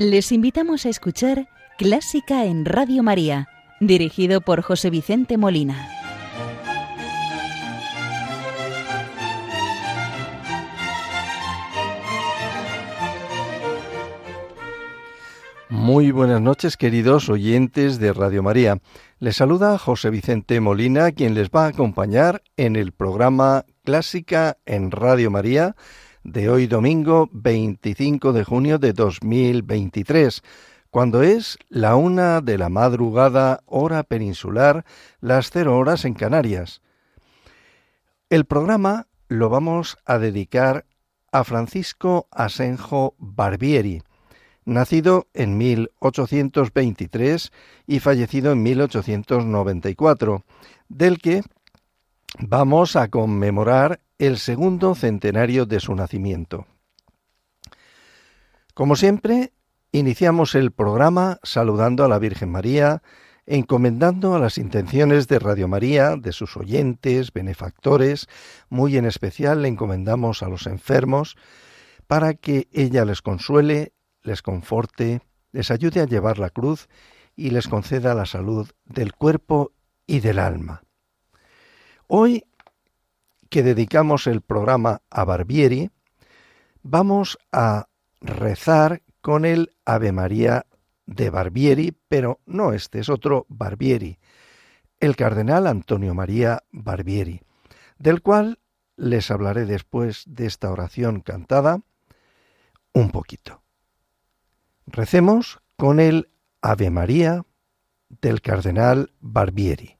Les invitamos a escuchar Clásica en Radio María, dirigido por José Vicente Molina. Muy buenas noches, queridos oyentes de Radio María. Les saluda José Vicente Molina, quien les va a acompañar en el programa Clásica en Radio María de hoy domingo 25 de junio de 2023, cuando es la una de la madrugada hora peninsular, las cero horas en Canarias. El programa lo vamos a dedicar a Francisco Asenjo Barbieri, nacido en 1823 y fallecido en 1894, del que vamos a conmemorar el segundo centenario de su nacimiento. Como siempre, iniciamos el programa saludando a la Virgen María, encomendando a las intenciones de Radio María, de sus oyentes, benefactores, muy en especial le encomendamos a los enfermos, para que ella les consuele, les conforte, les ayude a llevar la cruz y les conceda la salud del cuerpo y del alma. Hoy que dedicamos el programa a Barbieri, vamos a rezar con el Ave María de Barbieri, pero no este, es otro Barbieri, el cardenal Antonio María Barbieri, del cual les hablaré después de esta oración cantada un poquito. Recemos con el Ave María del cardenal Barbieri.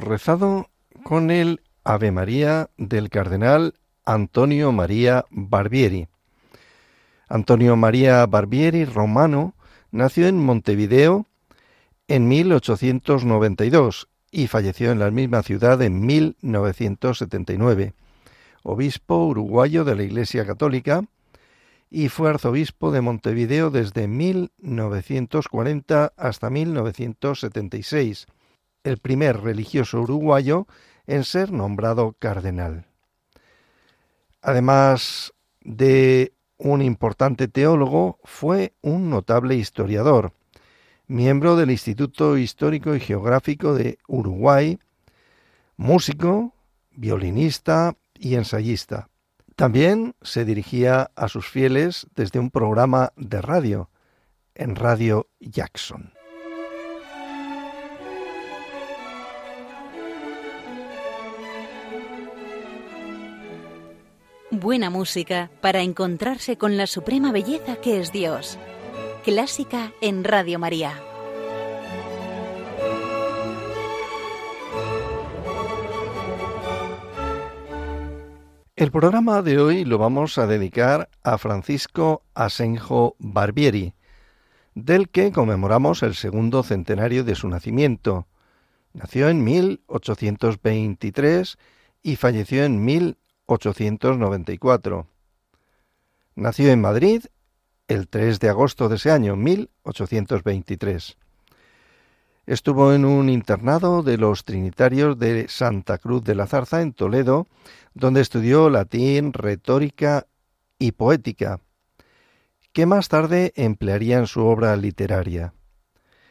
Rezado con el Ave María del cardenal Antonio María Barbieri. Antonio María Barbieri, romano, nació en Montevideo en 1892 y falleció en la misma ciudad en 1979. Obispo uruguayo de la Iglesia Católica y fue arzobispo de Montevideo desde 1940 hasta 1976 el primer religioso uruguayo en ser nombrado cardenal. Además de un importante teólogo, fue un notable historiador, miembro del Instituto Histórico y Geográfico de Uruguay, músico, violinista y ensayista. También se dirigía a sus fieles desde un programa de radio, en Radio Jackson. Buena música para encontrarse con la suprema belleza que es Dios. Clásica en Radio María. El programa de hoy lo vamos a dedicar a Francisco Asenjo Barbieri, del que conmemoramos el segundo centenario de su nacimiento. Nació en 1823 y falleció en 1823. 1894. Nació en Madrid el 3 de agosto de ese año, 1823. Estuvo en un internado de los Trinitarios de Santa Cruz de la Zarza en Toledo, donde estudió latín, retórica y poética, que más tarde emplearía en su obra literaria.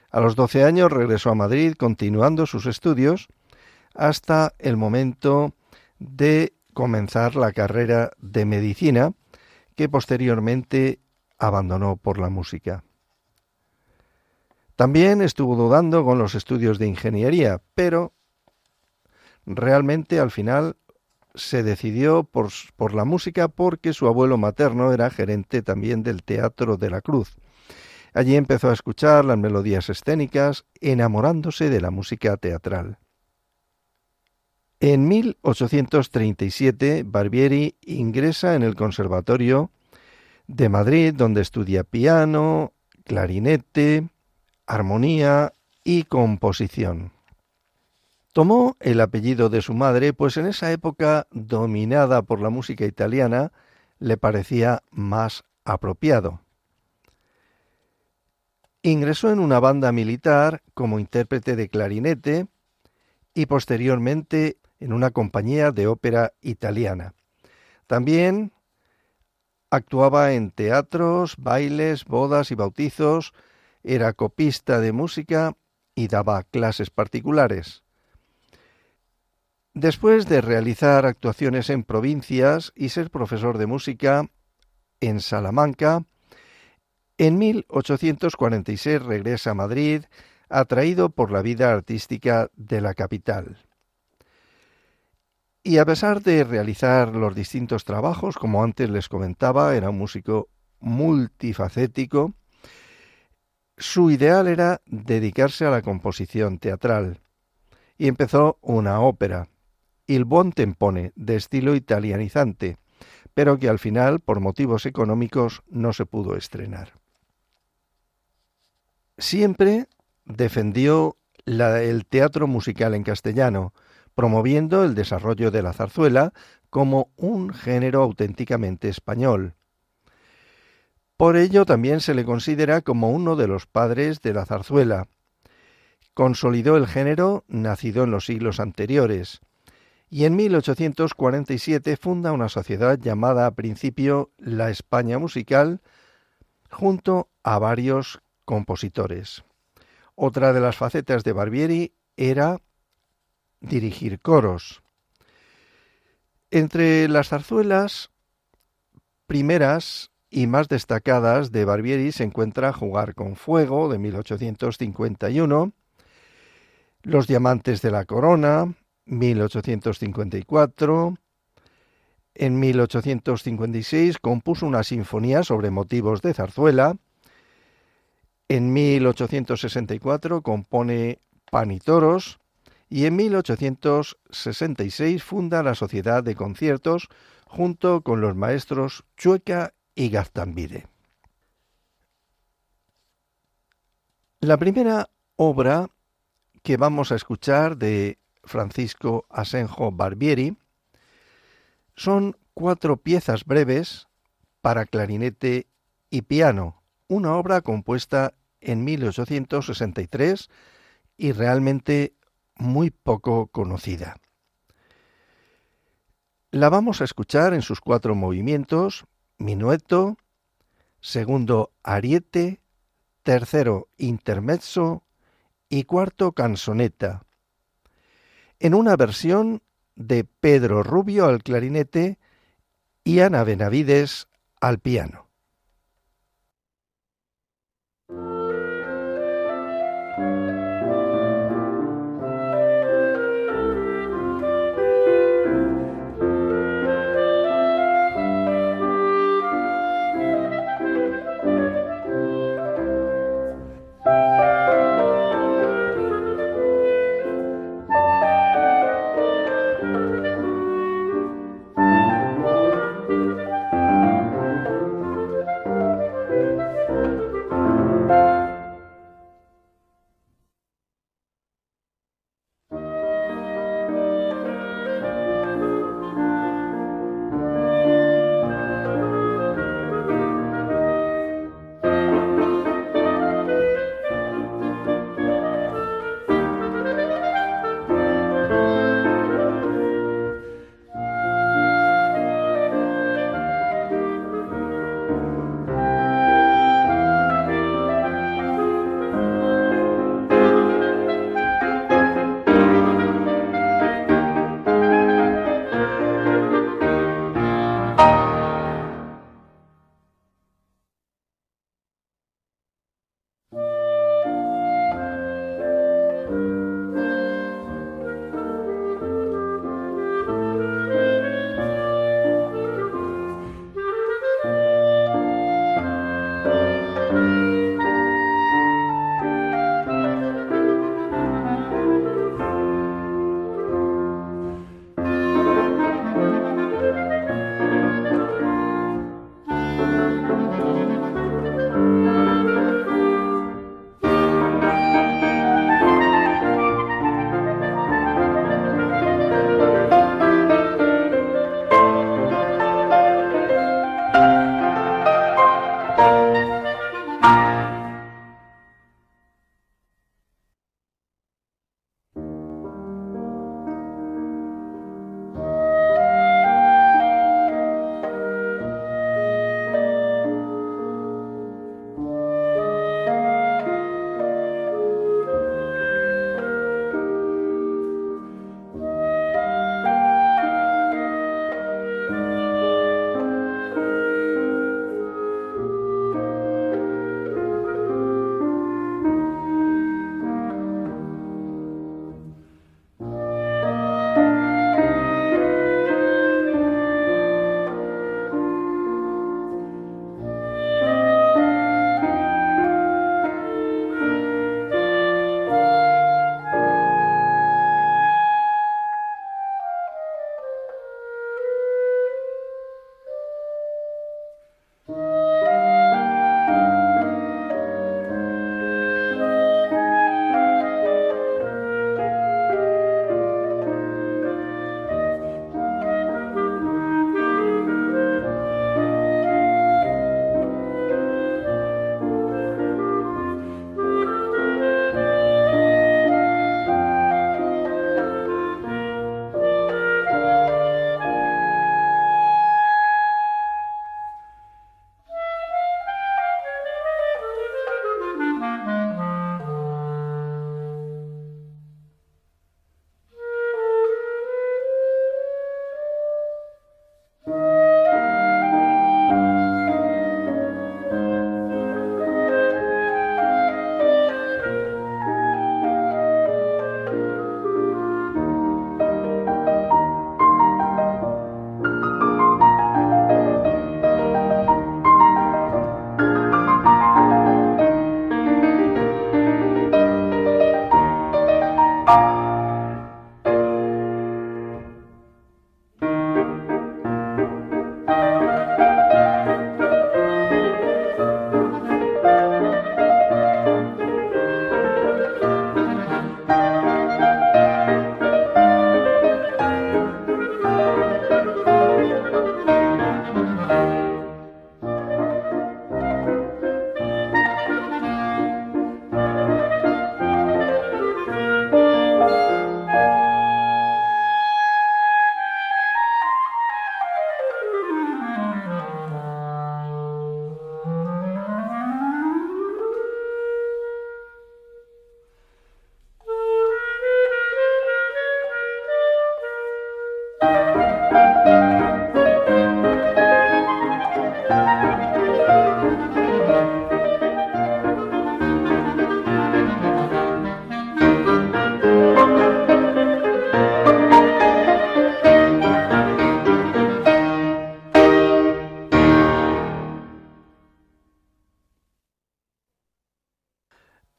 A los doce años regresó a Madrid continuando sus estudios hasta el momento de comenzar la carrera de medicina, que posteriormente abandonó por la música. También estuvo dudando con los estudios de ingeniería, pero realmente al final se decidió por, por, la música porque su abuelo materno era gerente también del Teatro de la Cruz. Allí empezó a escuchar las melodías escénicas, enamorándose de la música teatral. En 1837 Barbieri ingresa en el Conservatorio de Madrid, donde estudia piano, clarinete, armonía y composición. Tomó el apellido de su madre, pues en esa época, dominada por la música italiana, le parecía más apropiado. Ingresó en una banda militar como intérprete de clarinete y posteriormente en una compañía de ópera italiana. También actuaba en teatros, bailes, bodas y bautizos, era copista de música y daba clases particulares. Después de realizar actuaciones en provincias y ser profesor de música en Salamanca, en 1846 regresa a Madrid, atraído por la vida artística de la capital. Y a pesar de realizar los distintos trabajos, como antes les comentaba, era un músico multifacético, su ideal era dedicarse a la composición teatral y empezó una ópera, Il Buon Tempone, de estilo italianizante, pero que al final, por motivos económicos, no se pudo estrenar. Siempre defendió el teatro musical en castellano, promoviendo el desarrollo de la zarzuela como un género auténticamente español, por ello también se le considera como uno de los padres de la zarzuela. Consolidó el género nacido en los siglos anteriores y en 1847 funda una sociedad llamada a principio la España Musical junto a varios compositores. Otra de las facetas de Barbieri era dirigir coros. Entre las zarzuelas primeras y más destacadas de Barbieri se encuentra Jugar con Fuego de 1851, Los Diamantes de la Corona, 1854, en 1856 compuso una sinfonía sobre motivos de zarzuela, en 1864 compone Pan y Toros, y en 1866 funda la Sociedad de Conciertos junto con los maestros Chueca y Gaztambide. La primera obra que vamos a escuchar de Francisco Asenjo Barbieri son cuatro piezas breves para clarinete y piano, una obra compuesta en 1863 y realmente muy poco conocida. La vamos a escuchar en sus cuatro movimientos, minueto, segundo ariete, tercero intermezzo y cuarto canzoneta, en una versión de Pedro Rubio al clarinete y Ana Benavides al piano.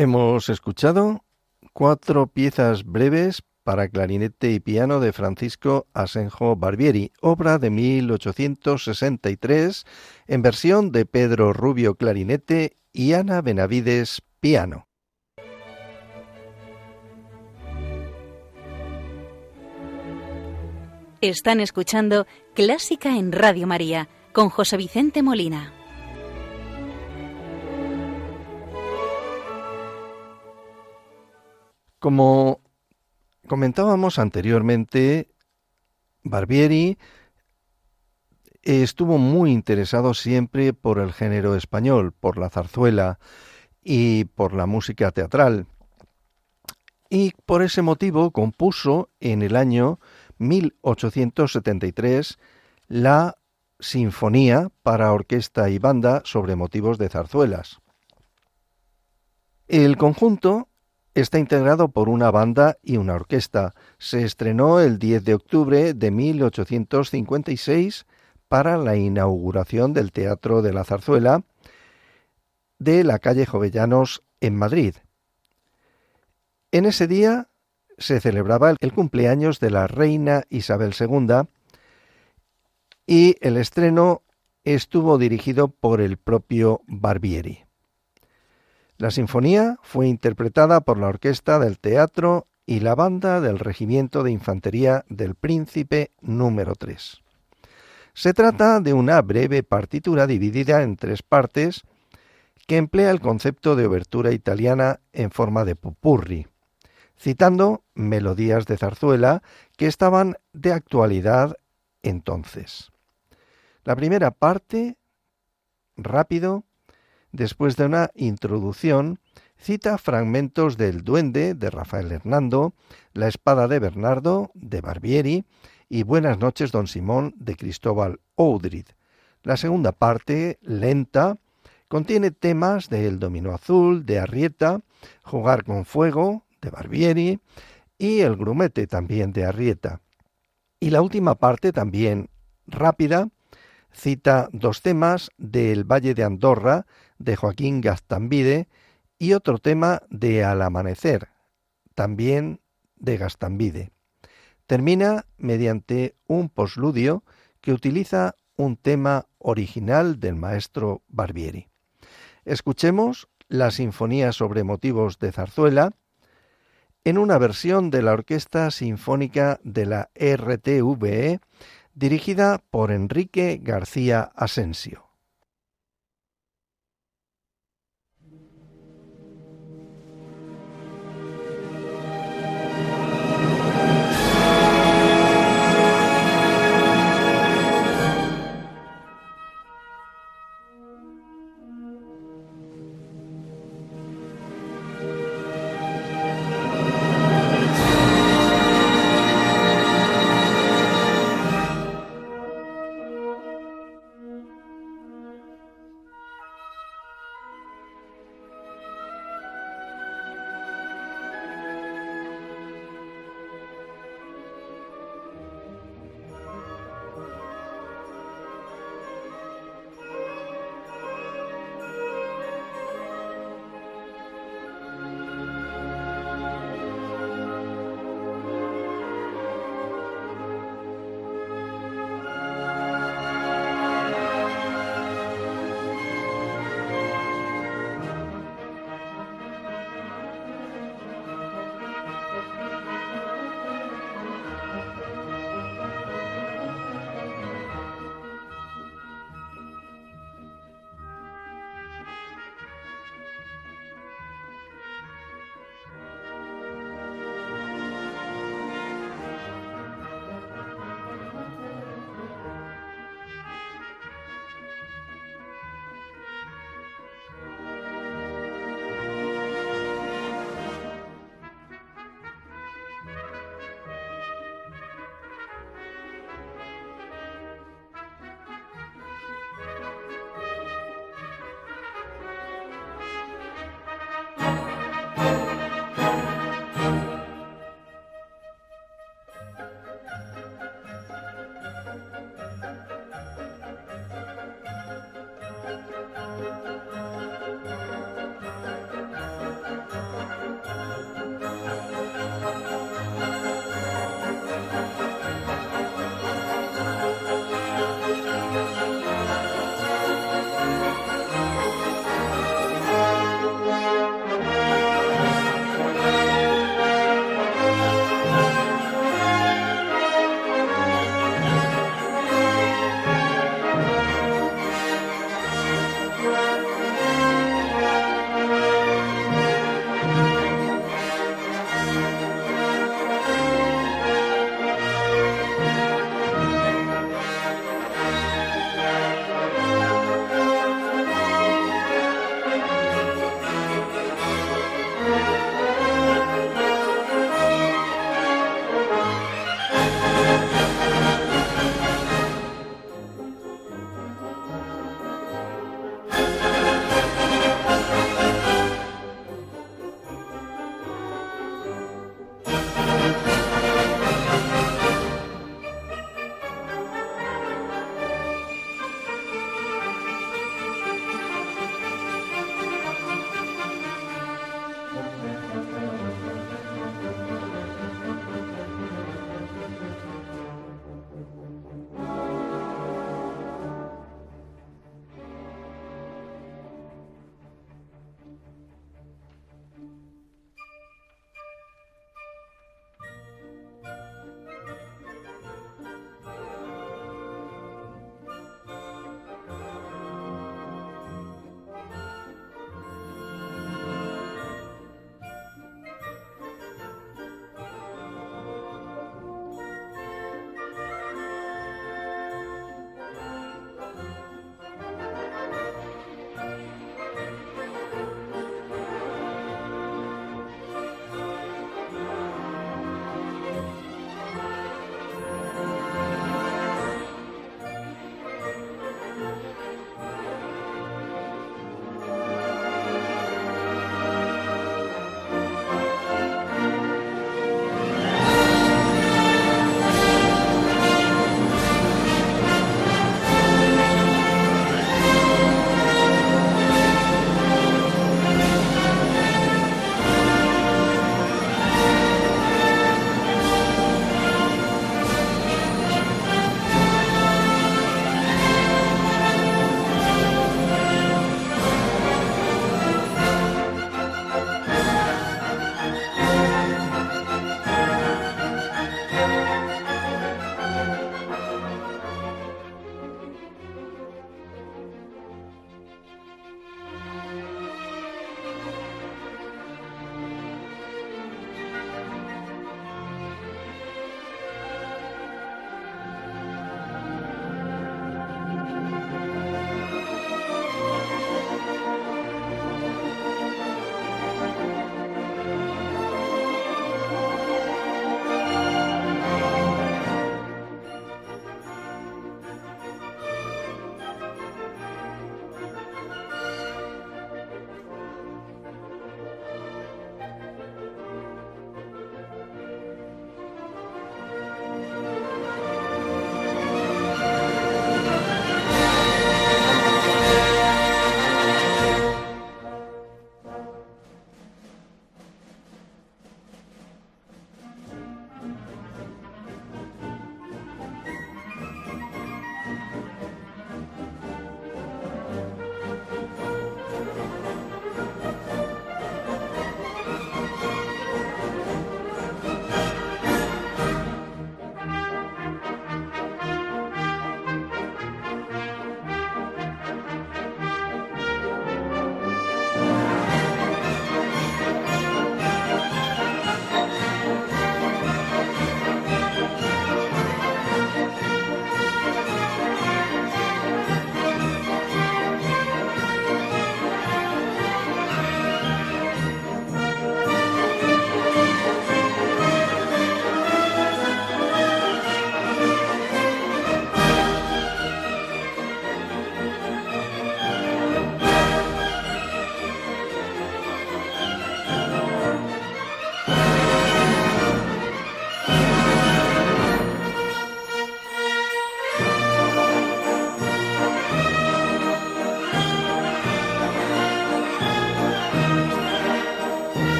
Hemos escuchado cuatro piezas breves para clarinete y piano de Francisco Asenjo Barbieri, obra de 1863, en versión de Pedro Rubio clarinete y Ana Benavides piano. Están escuchando Clásica en Radio María con José Vicente Molina. Como comentábamos anteriormente, Barbieri estuvo muy interesado siempre por el género español, por la zarzuela y por la música teatral. Y por ese motivo compuso en el año 1873 la Sinfonía para orquesta y banda sobre motivos de zarzuelas. El conjunto Está integrado por una banda y una orquesta. Se estrenó el 10 de octubre de 1856 para la inauguración del Teatro de la Zarzuela de la calle Jovellanos en Madrid. En ese día se celebraba el cumpleaños de la reina Isabel II y el estreno estuvo dirigido por el propio Barbieri. La sinfonía fue interpretada por la orquesta del teatro y la banda del Regimiento de Infantería del Príncipe número 3. Se trata de una breve partitura dividida en tres partes que emplea el concepto de obertura italiana en forma de pupurri, citando melodías de zarzuela que estaban de actualidad entonces. La primera parte, rápido, después de una introducción, cita fragmentos del Duende de Rafael Hernando, La espada de Bernardo de Barbieri y Buenas noches, don Simón de Cristóbal Oudrid. La segunda parte, lenta, contiene temas de El Dominó Azul de Arrieta, Jugar con Fuego de Barbieri y El Grumete también de Arrieta. Y la última parte, también rápida, cita dos temas del Valle de Andorra de Joaquín Gastambide y otro tema de Al Amanecer, también de Gastambide. Termina mediante un posludio que utiliza un tema original del maestro Barbieri. Escuchemos la Sinfonía sobre motivos de zarzuela en una versión de la Orquesta Sinfónica de la RTVE dirigida por Enrique García Asensio.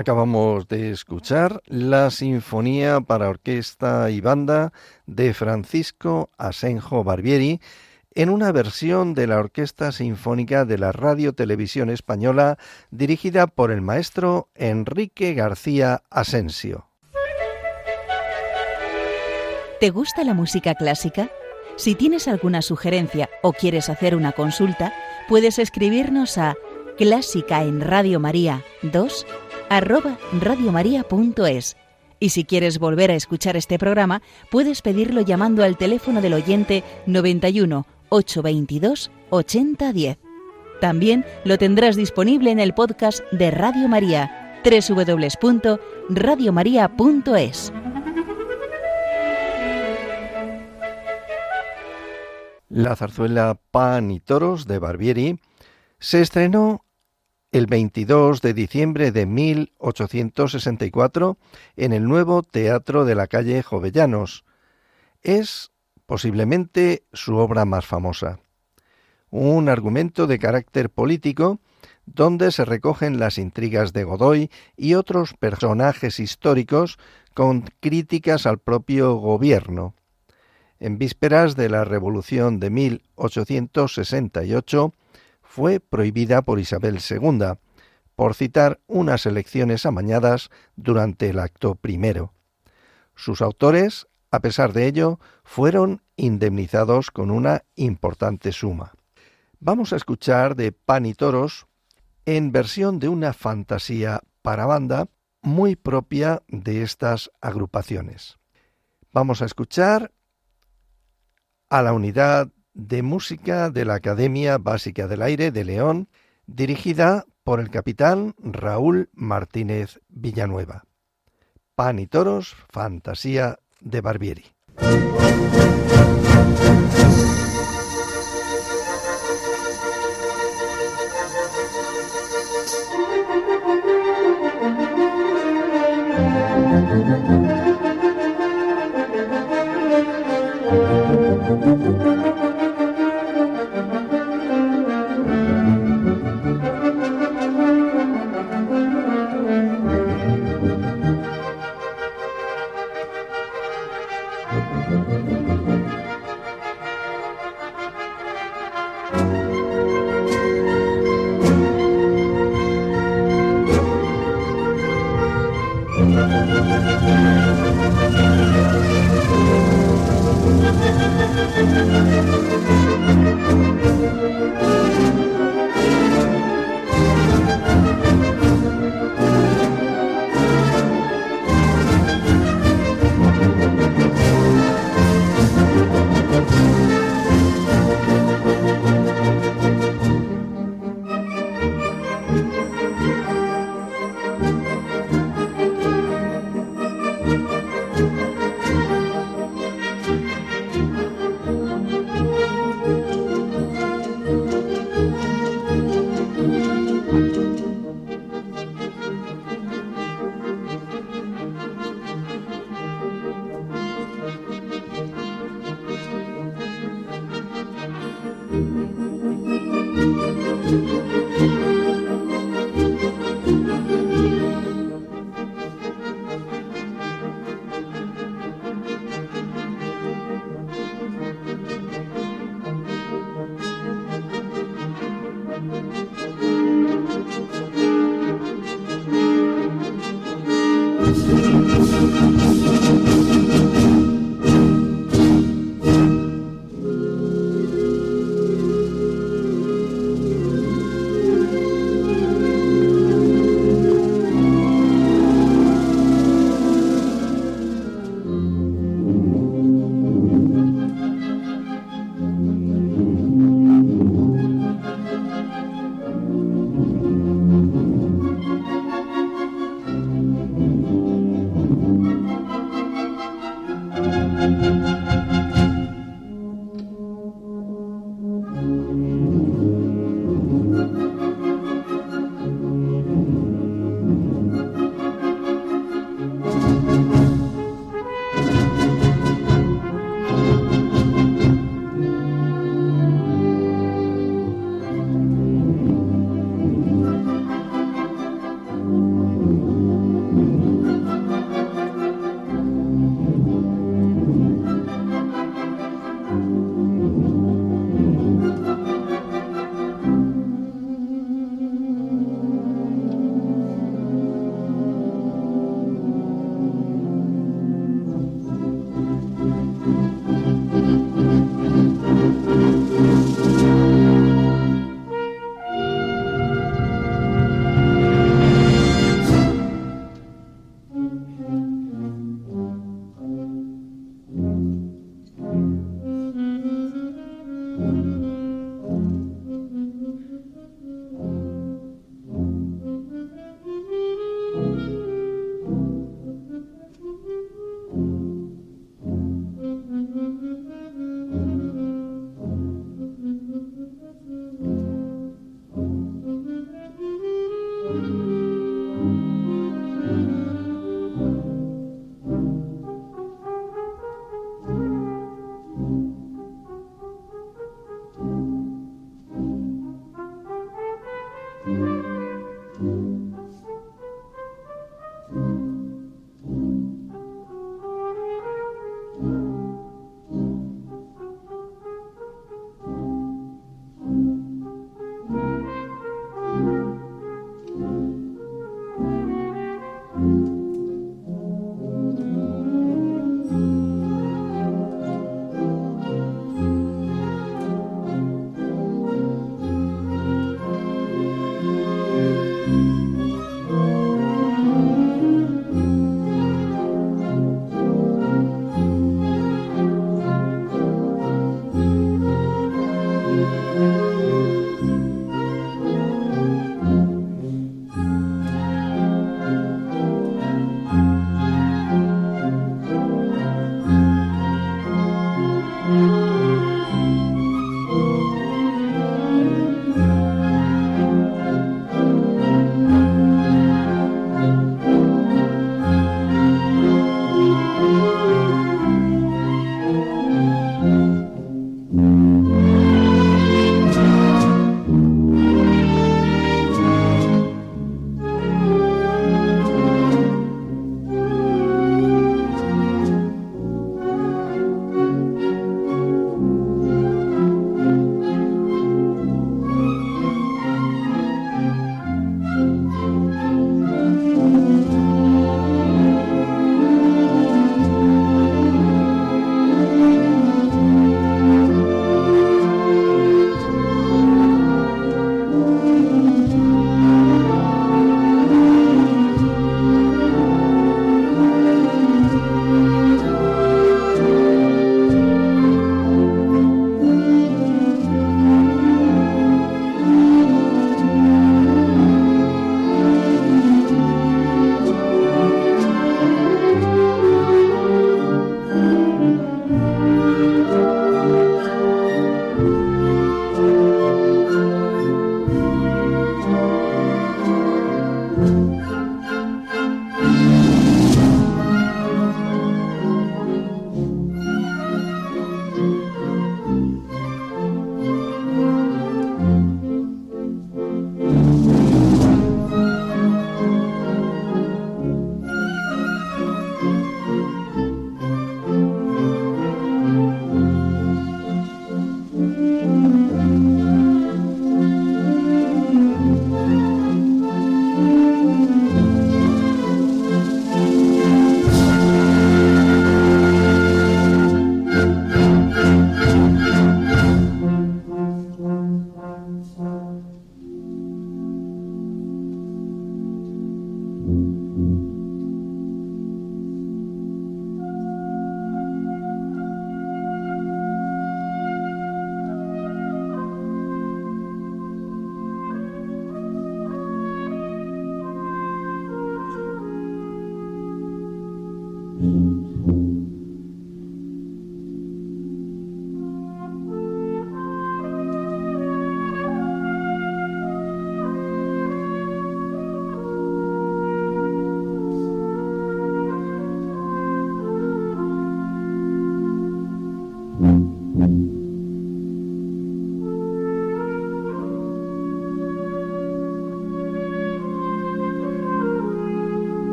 Acabamos de escuchar la Sinfonía para Orquesta y Banda de Francisco Asenjo Barbieri en una versión de la Orquesta Sinfónica de la Radio Televisión Española dirigida por el maestro Enrique García Asensio. ¿Te gusta la música clásica? Si tienes alguna sugerencia o quieres hacer una consulta, puedes escribirnos a clásica en Radio María 2 arroba radiomaria.es. Y si quieres volver a escuchar este programa, puedes pedirlo llamando al teléfono del oyente 91 822 8010. También lo tendrás disponible en el podcast de Radio María, www.radiomaria.es. La zarzuela Pan y Toros de Barbieri se estrenó el 22 de diciembre de 1864 en el nuevo Teatro de la calle Jovellanos. Es posiblemente su obra más famosa. Un argumento de carácter político donde se recogen las intrigas de Godoy y otros personajes históricos con críticas al propio gobierno. En vísperas de la Revolución de 1868, fue prohibida por Isabel II, por citar unas elecciones amañadas durante el acto primero. Sus autores, a pesar de ello, fueron indemnizados con una importante suma. Vamos a escuchar de Pan y Toros en versión de una fantasía para banda muy propia de estas agrupaciones. Vamos a escuchar a la unidad de Música de la Academia Básica del Aire de León, dirigida por el capitán Raúl Martínez Villanueva. Pan y toros, fantasía de Barbieri.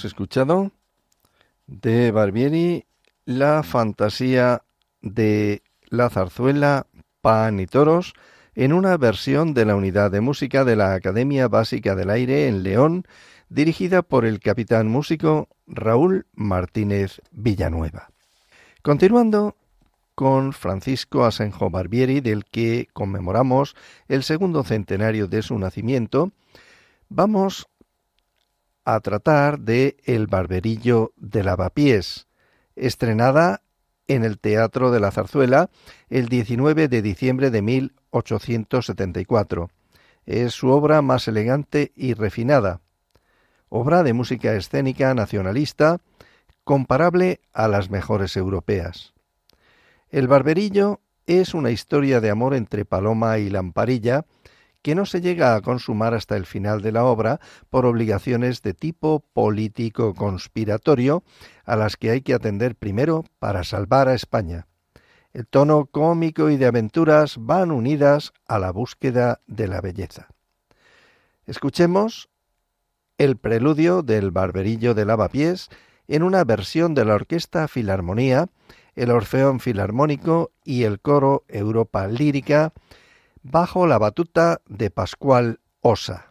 Hemos escuchado de Barbieri la fantasía de la zarzuela Pan y Toros en una versión de la unidad de música de la Academia Básica del Aire en León, dirigida por el capitán músico Raúl Martínez Villanueva. Continuando con Francisco Asenjo Barbieri, del que conmemoramos el segundo centenario de su nacimiento, vamos a tratar de El Barberillo de Lavapiés, estrenada en el Teatro de la Zarzuela el 19 de diciembre de 1874. Es su obra más elegante y refinada, obra de música escénica nacionalista comparable a las mejores europeas. El Barberillo es una historia de amor entre Paloma y Lamparilla, que no se llega a consumar hasta el final de la obra por obligaciones de tipo político conspiratorio a las que hay que atender primero para salvar a España. El tono cómico y de aventuras van unidas a la búsqueda de la belleza. Escuchemos el preludio del Barberillo de Lavapiés en una versión de la Orquesta Filarmonía, el Orfeón Filarmónico y el Coro Europa Lírica bajo la batuta de Pascual Osa.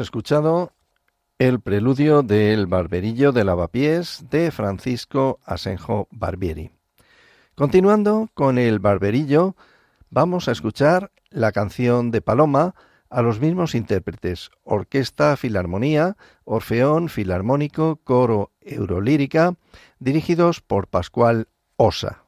Escuchado el preludio del Barberillo de Lavapiés de Francisco Asenjo Barbieri. Continuando con el Barberillo, vamos a escuchar la canción de Paloma a los mismos intérpretes, Orquesta Filarmonía, Orfeón Filarmónico, Coro Eurolírica, dirigidos por Pascual Osa.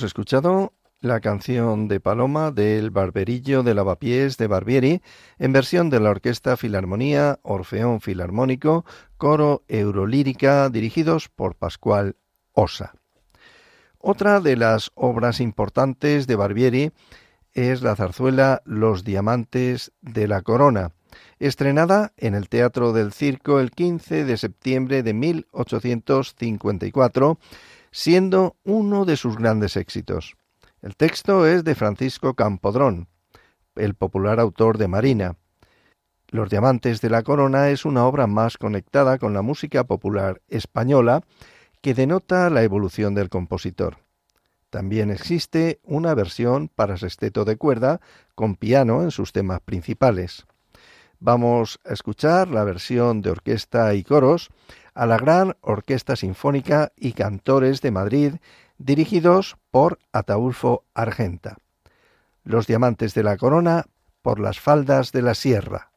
Hemos escuchado la canción de Paloma del Barberillo de Lavapiés de Barbieri en versión de la Orquesta Filarmonía, Orfeón Filarmónico, Coro Eurolírica, dirigidos por Pascual Osa. Otra de las obras importantes de Barbieri es la zarzuela Los Diamantes de la Corona, estrenada en el Teatro del Circo el 15 de septiembre de 1854 siendo uno de sus grandes éxitos. El texto es de Francisco Campodrón, el popular autor de Marina. Los Diamantes de la Corona es una obra más conectada con la música popular española que denota la evolución del compositor. También existe una versión para sexteto de cuerda con piano en sus temas principales. Vamos a escuchar la versión de orquesta y coros a la Gran Orquesta Sinfónica y Cantores de Madrid, dirigidos por Ataulfo Argenta. Los Diamantes de la Corona por las faldas de la Sierra.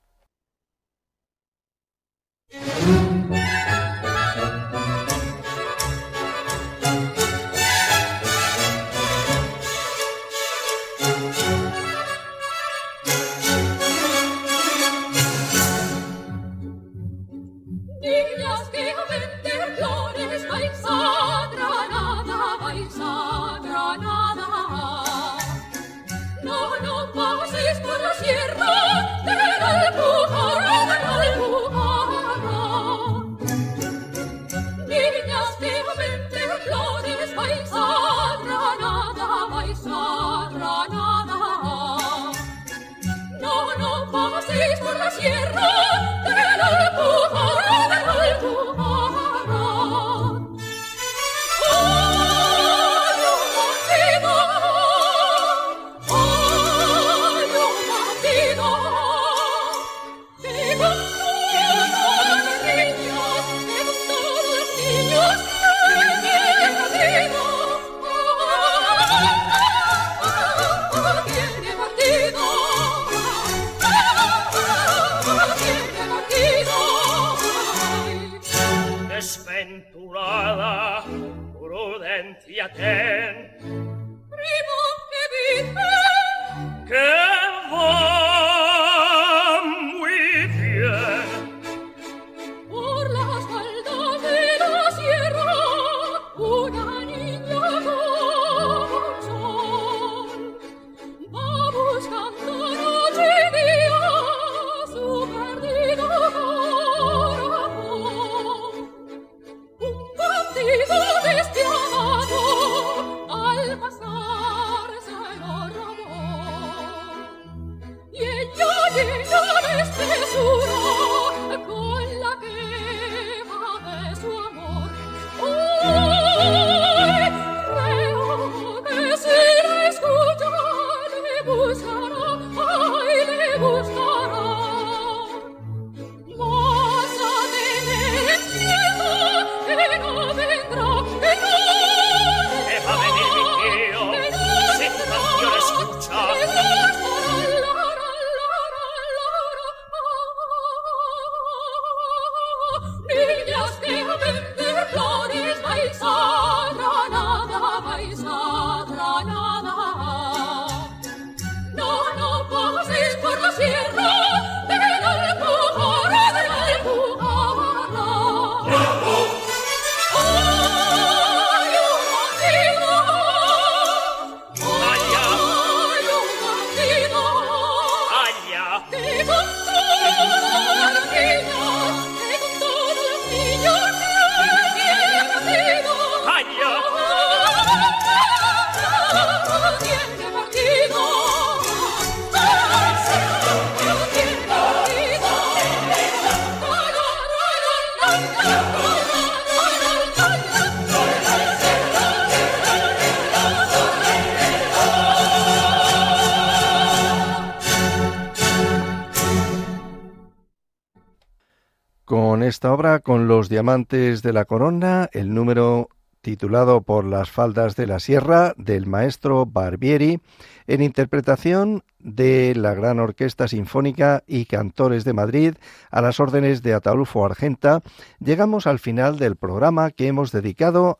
Esta obra con los diamantes de la corona, el número titulado Por las faldas de la sierra del maestro Barbieri, en interpretación de la Gran Orquesta Sinfónica y Cantores de Madrid a las órdenes de Ataulfo Argenta, llegamos al final del programa que hemos dedicado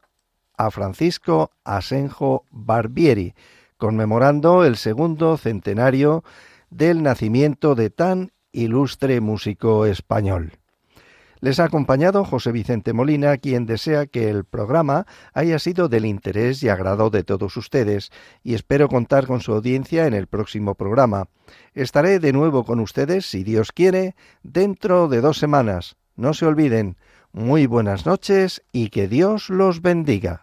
a Francisco Asenjo Barbieri, conmemorando el segundo centenario del nacimiento de tan ilustre músico español. Les ha acompañado José Vicente Molina, quien desea que el programa haya sido del interés y agrado de todos ustedes, y espero contar con su audiencia en el próximo programa. Estaré de nuevo con ustedes, si Dios quiere, dentro de dos semanas. No se olviden. Muy buenas noches y que Dios los bendiga.